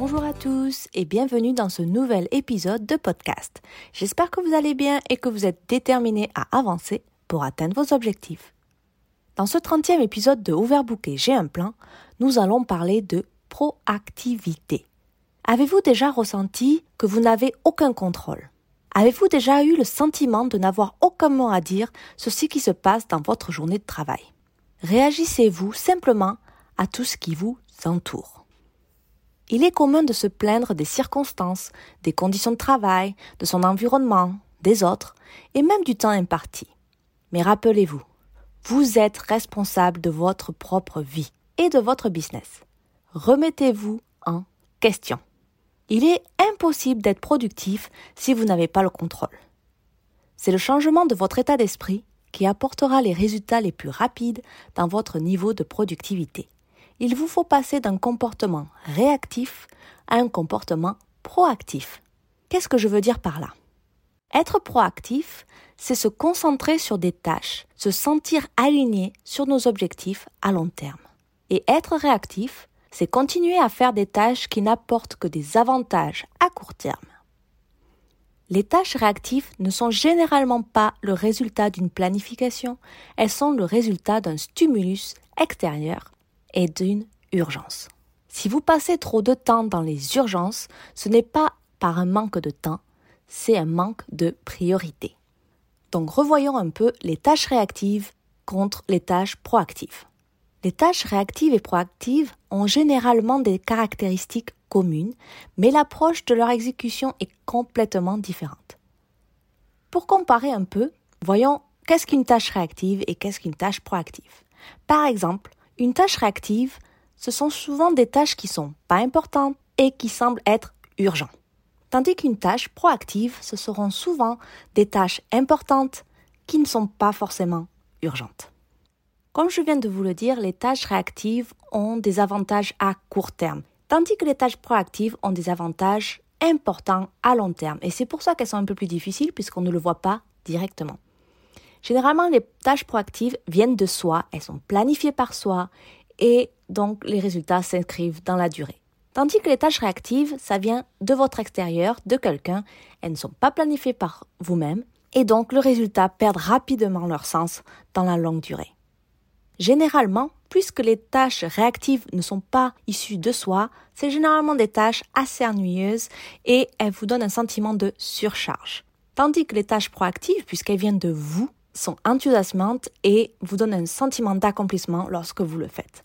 Bonjour à tous et bienvenue dans ce nouvel épisode de podcast. J'espère que vous allez bien et que vous êtes déterminés à avancer pour atteindre vos objectifs. Dans ce 30e épisode de Overbooké J'ai un plan, nous allons parler de proactivité. Avez-vous déjà ressenti que vous n'avez aucun contrôle? Avez-vous déjà eu le sentiment de n'avoir aucun mot à dire sur ce qui se passe dans votre journée de travail? Réagissez-vous simplement à tout ce qui vous entoure Il est commun de se plaindre des circonstances, des conditions de travail, de son environnement, des autres, et même du temps imparti. Mais rappelez-vous, vous êtes responsable de votre propre vie et de votre business. Remettez-vous en question. Il est impossible d'être productif si vous n'avez pas le contrôle. C'est le changement de votre état d'esprit qui apportera les résultats les plus rapides dans votre niveau de productivité. Il vous faut passer d'un comportement réactif à un comportement proactif. Qu'est-ce que je veux dire par là? Être proactif, c'est se concentrer sur des tâches, se sentir aligné sur nos objectifs à long terme. Et être réactif, c'est continuer à faire des tâches qui n'apportent que des avantages à court terme. Les tâches réactives ne sont généralement pas le résultat d'une planification, elles sont le résultat d'un stimulus extérieur et d'une urgence. Si vous passez trop de temps dans les urgences, ce n'est pas par un manque de temps, c'est un manque de priorité. Donc revoyons un peu les tâches réactives contre les tâches proactives. Les tâches réactives et proactives ont généralement des caractéristiques communes, mais l'approche de leur exécution est complètement différente. Pour comparer un peu, voyons qu'est-ce qu'une tâche réactive et qu'est-ce qu'une tâche proactive. Par exemple, une tâche réactive, ce sont souvent des tâches qui sont pas importantes et qui semblent être urgentes. Tandis qu'une tâche proactive, ce seront souvent des tâches importantes qui ne sont pas forcément urgentes. Comme je viens de vous le dire, les tâches réactives ont des avantages à court terme, tandis que les tâches proactives ont des avantages importants à long terme. Et c'est pour ça qu'elles sont un peu plus difficiles puisqu'on ne le voit pas directement. Généralement, les tâches proactives viennent de soi, elles sont planifiées par soi et donc les résultats s'inscrivent dans la durée. Tandis que les tâches réactives, ça vient de votre extérieur, de quelqu'un, elles ne sont pas planifiées par vous-même et donc le résultat perd rapidement leur sens dans la longue durée. Généralement, puisque les tâches réactives ne sont pas issues de soi, c'est généralement des tâches assez ennuyeuses et elles vous donnent un sentiment de surcharge. Tandis que les tâches proactives, puisqu'elles viennent de vous, sont enthousiasmantes et vous donnent un sentiment d'accomplissement lorsque vous le faites.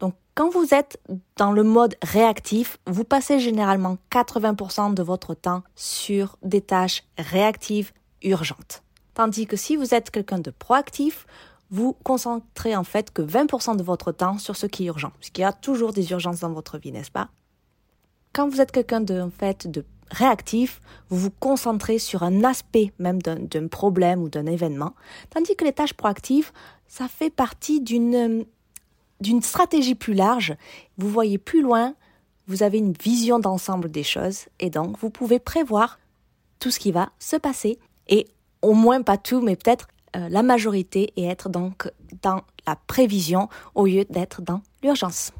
Donc, quand vous êtes dans le mode réactif, vous passez généralement 80% de votre temps sur des tâches réactives urgentes. Tandis que si vous êtes quelqu'un de proactif, vous concentrez en fait que 20% de votre temps sur ce qui est urgent, puisqu'il y a toujours des urgences dans votre vie, n'est-ce pas? Quand vous êtes quelqu'un de, en fait, de réactif, vous vous concentrez sur un aspect même d'un problème ou d'un événement, tandis que les tâches proactives, ça fait partie d'une stratégie plus large, vous voyez plus loin, vous avez une vision d'ensemble des choses et donc vous pouvez prévoir tout ce qui va se passer et au moins pas tout, mais peut-être euh, la majorité et être donc dans la prévision au lieu d'être dans l'urgence.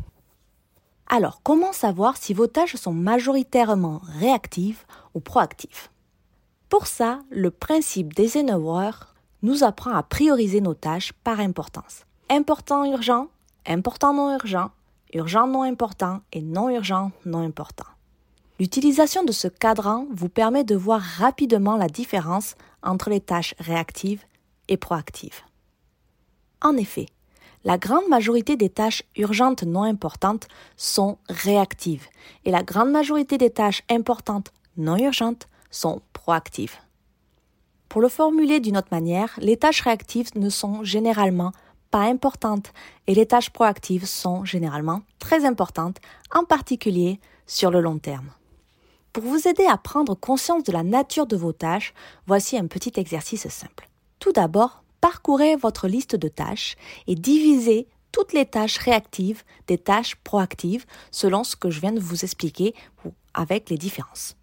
Alors, comment savoir si vos tâches sont majoritairement réactives ou proactives? Pour ça, le principe des Ennewer nous apprend à prioriser nos tâches par importance. Important urgent, important non urgent, urgent non important et non urgent non important. L'utilisation de ce cadran vous permet de voir rapidement la différence entre les tâches réactives et proactive. En effet, la grande majorité des tâches urgentes non importantes sont réactives et la grande majorité des tâches importantes non urgentes sont proactives. Pour le formuler d'une autre manière, les tâches réactives ne sont généralement pas importantes et les tâches proactives sont généralement très importantes, en particulier sur le long terme. Pour vous aider à prendre conscience de la nature de vos tâches, voici un petit exercice simple. Tout d'abord, parcourez votre liste de tâches et divisez toutes les tâches réactives des tâches proactives selon ce que je viens de vous expliquer avec les différences.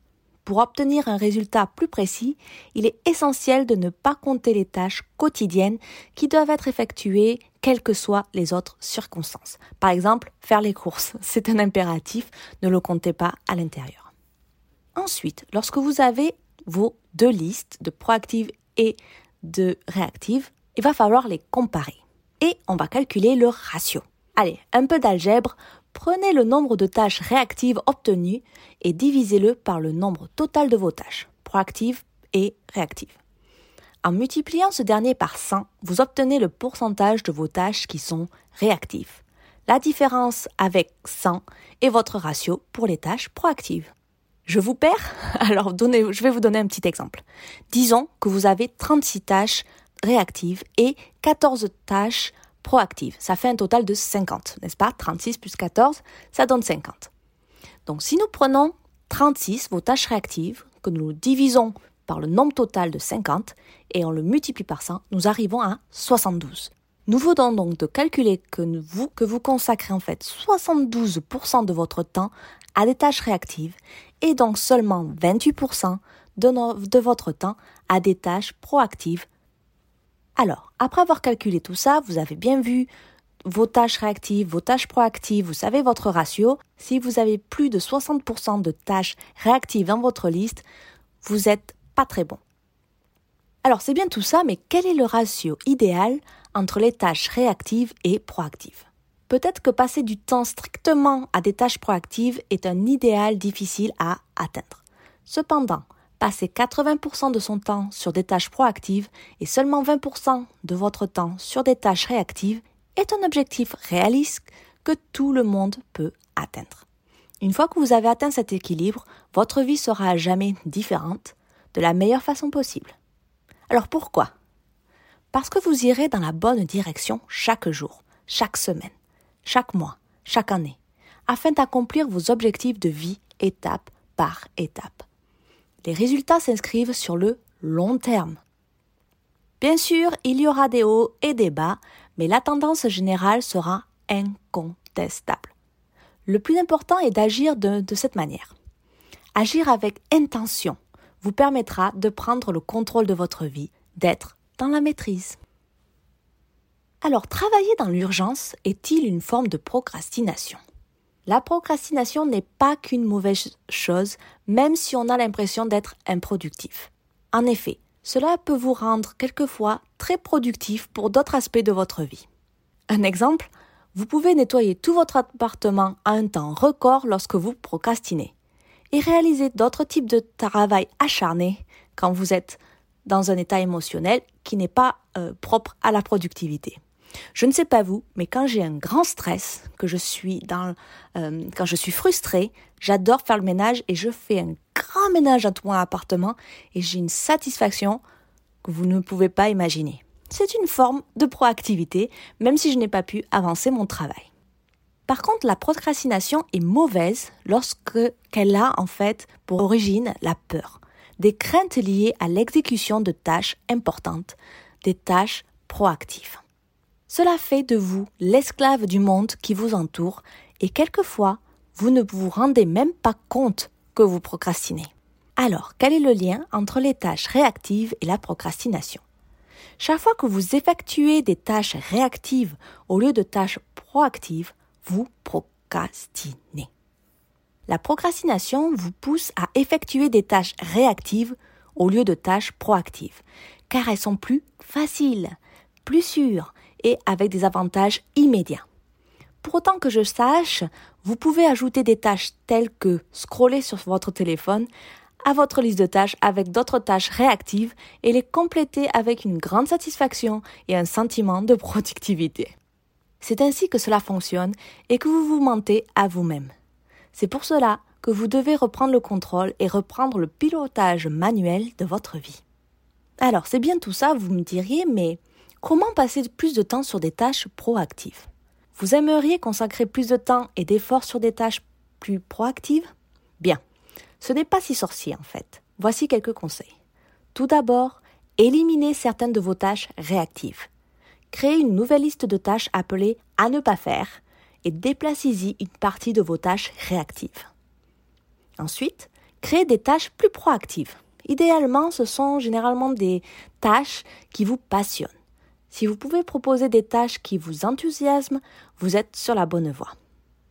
Pour obtenir un résultat plus précis, il est essentiel de ne pas compter les tâches quotidiennes qui doivent être effectuées quelles que soient les autres circonstances. Par exemple, faire les courses, c'est un impératif, ne le comptez pas à l'intérieur. Ensuite, lorsque vous avez vos deux listes de proactives et de réactives, il va falloir les comparer. Et on va calculer le ratio. Allez, un peu d'algèbre Prenez le nombre de tâches réactives obtenues et divisez-le par le nombre total de vos tâches, proactives et réactives. En multipliant ce dernier par 100, vous obtenez le pourcentage de vos tâches qui sont réactives. La différence avec 100 est votre ratio pour les tâches proactives. Je vous perds? Alors je vais vous donner un petit exemple. Disons que vous avez 36 tâches réactives et 14 tâches proactive. Ça fait un total de 50, n'est-ce pas? 36 plus 14, ça donne 50. Donc si nous prenons 36, vos tâches réactives, que nous divisons par le nombre total de 50 et on le multiplie par 100, nous arrivons à 72. Nous venons donc de calculer que vous, que vous consacrez en fait 72% de votre temps à des tâches réactives et donc seulement 28% de, de votre temps à des tâches proactives alors, après avoir calculé tout ça, vous avez bien vu vos tâches réactives, vos tâches proactives, vous savez votre ratio. Si vous avez plus de 60% de tâches réactives dans votre liste, vous n'êtes pas très bon. Alors c'est bien tout ça, mais quel est le ratio idéal entre les tâches réactives et proactives? Peut-être que passer du temps strictement à des tâches proactives est un idéal difficile à atteindre. Cependant, passer 80% de son temps sur des tâches proactives et seulement 20% de votre temps sur des tâches réactives est un objectif réaliste que tout le monde peut atteindre. Une fois que vous avez atteint cet équilibre, votre vie sera à jamais différente, de la meilleure façon possible. Alors pourquoi? Parce que vous irez dans la bonne direction chaque jour, chaque semaine, chaque mois, chaque année, afin d'accomplir vos objectifs de vie étape par étape les résultats s'inscrivent sur le long terme. Bien sûr, il y aura des hauts et des bas, mais la tendance générale sera incontestable. Le plus important est d'agir de, cette manière. Agir avec intention vous permettra de prendre le contrôle de votre vie, d'être dans la maîtrise. Alors, travailler dans l'urgence est-il une forme de procrastination? La procrastination n'est pas qu'une mauvaise chose, même si on a l'impression d'être improductif. En effet, cela peut vous rendre quelquefois très productif pour d'autres aspects de votre vie. Un exemple, vous pouvez nettoyer tout votre appartement à un temps record lorsque vous procrastinez et réaliser d'autres types de travail acharné quand vous êtes dans un état émotionnel qui n'est pas euh, propre à la productivité. Je ne sais pas vous, mais quand j'ai un grand stress, que je suis dans, euh, quand je suis frustrée, j'adore faire le ménage et je fais un grand ménage à tout mon appartement et j'ai une satisfaction que vous ne pouvez pas imaginer. C'est une forme de proactivité, même si je n'ai pas pu avancer mon travail. Par contre, la procrastination est mauvaise lorsque qu'elle a en fait pour origine la peur, des craintes liées à l'exécution de tâches importantes, des tâches proactives. Cela fait de vous l'esclave du monde qui vous entoure et quelquefois vous ne vous rendez même pas compte que vous procrastinez. Alors, quel est le lien entre les tâches réactives et la procrastination? Chaque fois que vous effectuez des tâches réactives au lieu de tâches proactives, vous procrastinez. La procrastination vous pousse à effectuer des tâches réactives au lieu de tâches proactives, car elles sont plus faciles, plus sûres et avec des avantages immédiats. Pour autant que je sache, vous pouvez ajouter des tâches telles que scroller sur votre téléphone à votre liste de tâches avec d'autres tâches réactives et les compléter avec une grande satisfaction et un sentiment de productivité. C'est ainsi que cela fonctionne et que vous vous mentez à vous-même. C'est pour cela que vous devez reprendre le contrôle et reprendre le pilotage manuel de votre vie. Alors, c'est bien tout ça, vous me diriez, mais Comment passer plus de temps sur des tâches proactives? Vous aimeriez consacrer plus de temps et d'efforts sur des tâches plus proactives? Bien, ce n'est pas si sorcier en fait. Voici quelques conseils. Tout d'abord, éliminez certaines de vos tâches réactives. Créez une nouvelle liste de tâches appelée à ne pas faire et déplacez-y une partie de vos tâches réactives. Ensuite, créez des tâches plus proactives. Idéalement, ce sont généralement des tâches qui vous passionnent. Si vous pouvez proposer des tâches qui vous enthousiasment, vous êtes sur la bonne voie.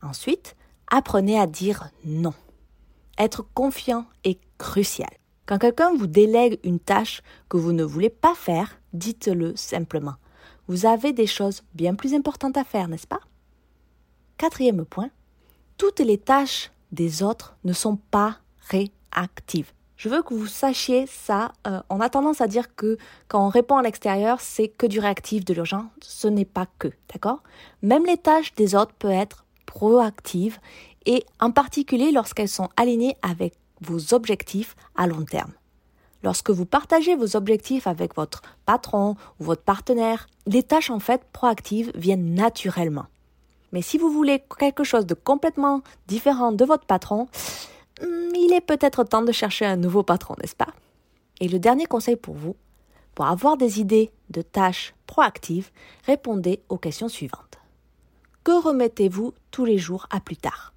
Ensuite, apprenez à dire non. Être confiant est crucial. Quand quelqu'un vous délègue une tâche que vous ne voulez pas faire, dites-le simplement. Vous avez des choses bien plus importantes à faire, n'est-ce pas? Quatrième point, toutes les tâches des autres ne sont pas réactives. Je veux que vous sachiez ça. Euh, on a tendance à dire que quand on répond à l'extérieur, c'est que du réactif, de l'urgent. Ce n'est pas que, d'accord? Même les tâches des autres peuvent être proactives et en particulier lorsqu'elles sont alignées avec vos objectifs à long terme. Lorsque vous partagez vos objectifs avec votre patron ou votre partenaire, les tâches en fait proactives viennent naturellement. Mais si vous voulez quelque chose de complètement différent de votre patron, il est peut-être temps de chercher un nouveau patron, n'est-ce pas? Et le dernier conseil pour vous, pour avoir des idées de tâches proactives, répondez aux questions suivantes. Que remettez-vous tous les jours à plus tard?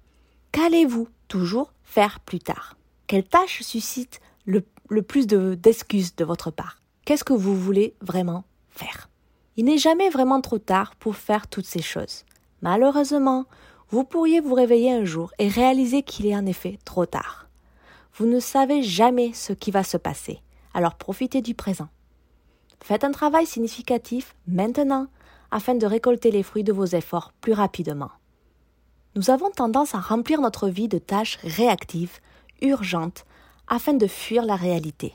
Qu'allez-vous toujours faire plus tard? Quelle tâche suscite le, plus d'excuses de votre part? Qu'est-ce que vous voulez vraiment faire? Il n'est jamais vraiment trop tard pour faire toutes ces choses. Malheureusement, vous pourriez vous réveiller un jour et réaliser qu'il est en effet trop tard. Vous ne savez jamais ce qui va se passer, alors profitez du présent. Faites un travail significatif maintenant afin de récolter les fruits de vos efforts plus rapidement. Nous avons tendance à remplir notre vie de tâches réactives, urgentes, afin de fuir la réalité.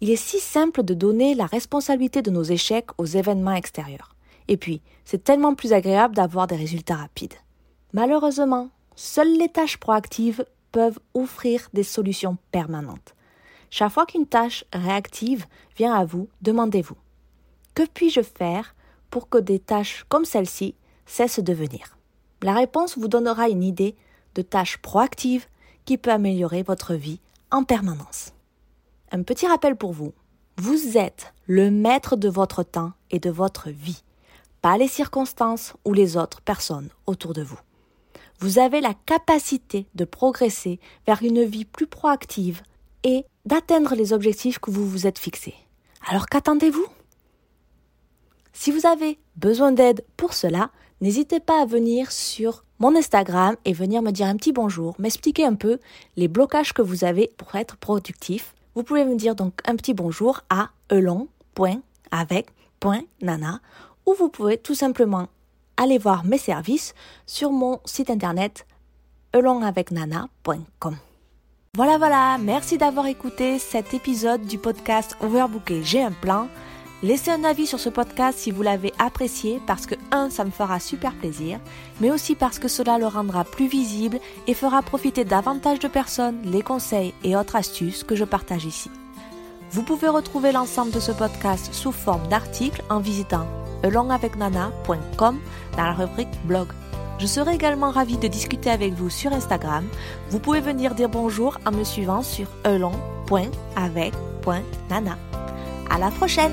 Il est si simple de donner la responsabilité de nos échecs aux événements extérieurs. Et puis, c'est tellement plus agréable d'avoir des résultats rapides. Malheureusement, seules les tâches proactives peuvent offrir des solutions permanentes. Chaque fois qu'une tâche réactive vient à vous, demandez-vous Que puis-je faire pour que des tâches comme celle-ci cessent de venir? La réponse vous donnera une idée de tâches proactives qui peut améliorer votre vie en permanence. Un petit rappel pour vous. Vous êtes le maître de votre temps et de votre vie, pas les circonstances ou les autres personnes autour de vous vous avez la capacité de progresser vers une vie plus proactive et d'atteindre les objectifs que vous vous êtes fixés. Alors qu'attendez-vous? Si vous avez besoin d'aide pour cela, n'hésitez pas à venir sur mon Instagram et venir me dire un petit bonjour, m'expliquer un peu les blocages que vous avez pour être productif. Vous pouvez me dire donc un petit bonjour à elon.avec.nana ou vous pouvez tout simplement allez voir mes services sur mon site internet elongavecnana.com. Voilà, voilà, merci d'avoir écouté cet épisode du podcast Overbooké, j'ai un plan. Laissez un avis sur ce podcast si vous l'avez apprécié parce que, un, ça me fera super plaisir, mais aussi parce que cela le rendra plus visible et fera profiter davantage de personnes les conseils et autres astuces que je partage ici. Vous pouvez retrouver l'ensemble de ce podcast sous forme d'articles en visitant alongavecnana.com dans la rubrique blog. Je serai également ravie de discuter avec vous sur Instagram. Vous pouvez venir dire bonjour en me suivant sur elong.avec.nana. À la prochaine!